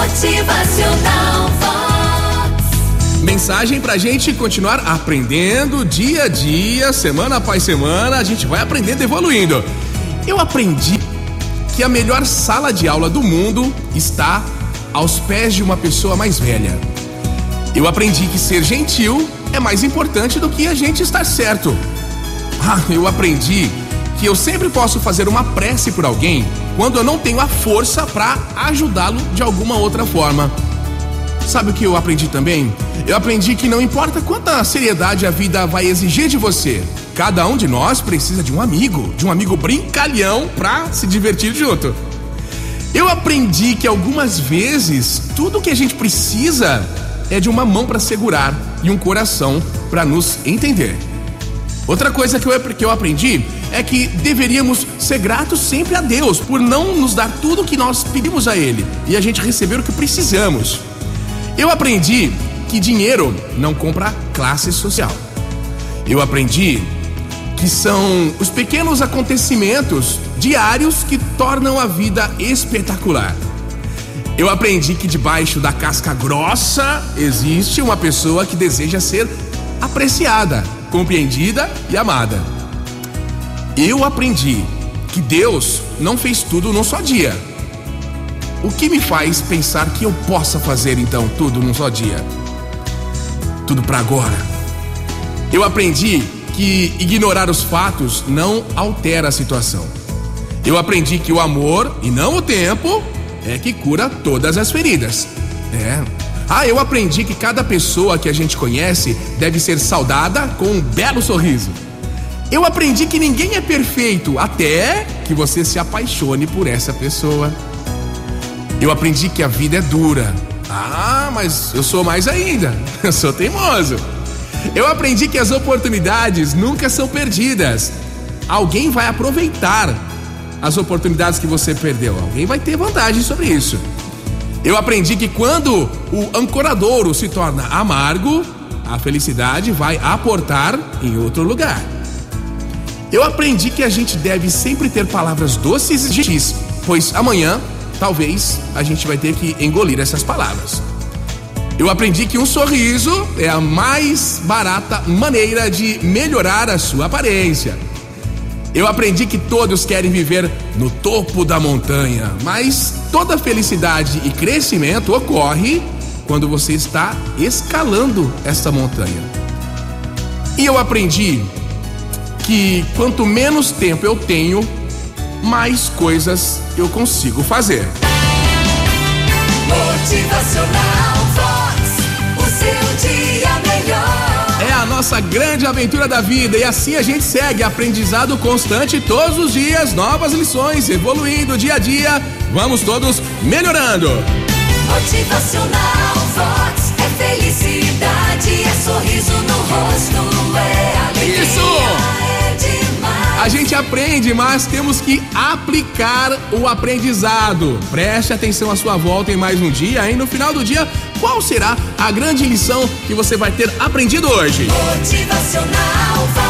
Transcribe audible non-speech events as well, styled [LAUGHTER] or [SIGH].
Motivacional Vox. Mensagem pra gente continuar aprendendo dia a dia, semana após semana, a gente vai aprendendo evoluindo. Eu aprendi que a melhor sala de aula do mundo está aos pés de uma pessoa mais velha. Eu aprendi que ser gentil é mais importante do que a gente estar certo. [LAUGHS] Ah, eu aprendi que eu sempre posso fazer uma prece por alguém quando eu não tenho a força para ajudá-lo de alguma outra forma. Sabe o que eu aprendi também? Eu aprendi que não importa quanta seriedade a vida vai exigir de você, cada um de nós precisa de um amigo, de um amigo brincalhão pra se divertir junto. Eu aprendi que algumas vezes tudo que a gente precisa é de uma mão para segurar e um coração para nos entender. Outra coisa que eu, que eu aprendi é que deveríamos ser gratos sempre a Deus por não nos dar tudo o que nós pedimos a Ele e a gente receber o que precisamos. Eu aprendi que dinheiro não compra classe social. Eu aprendi que são os pequenos acontecimentos diários que tornam a vida espetacular. Eu aprendi que debaixo da casca grossa existe uma pessoa que deseja ser apreciada compreendida e amada. Eu aprendi que Deus não fez tudo num só dia. O que me faz pensar que eu possa fazer então tudo num só dia? Tudo para agora. Eu aprendi que ignorar os fatos não altera a situação. Eu aprendi que o amor e não o tempo é que cura todas as feridas. É, ah, eu aprendi que cada pessoa que a gente conhece deve ser saudada com um belo sorriso. Eu aprendi que ninguém é perfeito até que você se apaixone por essa pessoa. Eu aprendi que a vida é dura. Ah, mas eu sou mais ainda. [LAUGHS] Eu sou teimoso. Eu aprendi que as oportunidades nunca são perdidas. Alguém vai aproveitar as oportunidades que você perdeu. Alguém vai ter vantagem sobre isso. Eu aprendi que quando o ancoradouro se torna amargo, a felicidade vai aportar em outro lugar. Eu aprendi que a gente deve sempre ter palavras doces e gentis, pois amanhã, talvez, a gente vai ter que engolir essas palavras. Eu aprendi que um sorriso é a mais barata maneira de melhorar a sua aparência. Eu aprendi que todos querem viver no topo da montanha, mas toda felicidade e crescimento ocorre quando você está escalando essa montanha. E eu aprendi que quanto menos tempo eu tenho, mais coisas eu consigo fazer. Motivacional Vox, o seu dia melhor. É a nossa grande aventura da vida e assim a gente segue aprendizado constante todos os dias, novas lições, evoluindo dia a dia. Vamos todos melhorando. Motivacional Vox gente aprende, mas temos que aplicar o aprendizado. Preste atenção à sua volta em mais um dia e no final do dia, qual será a grande lição que você vai ter aprendido hoje? Motivacional.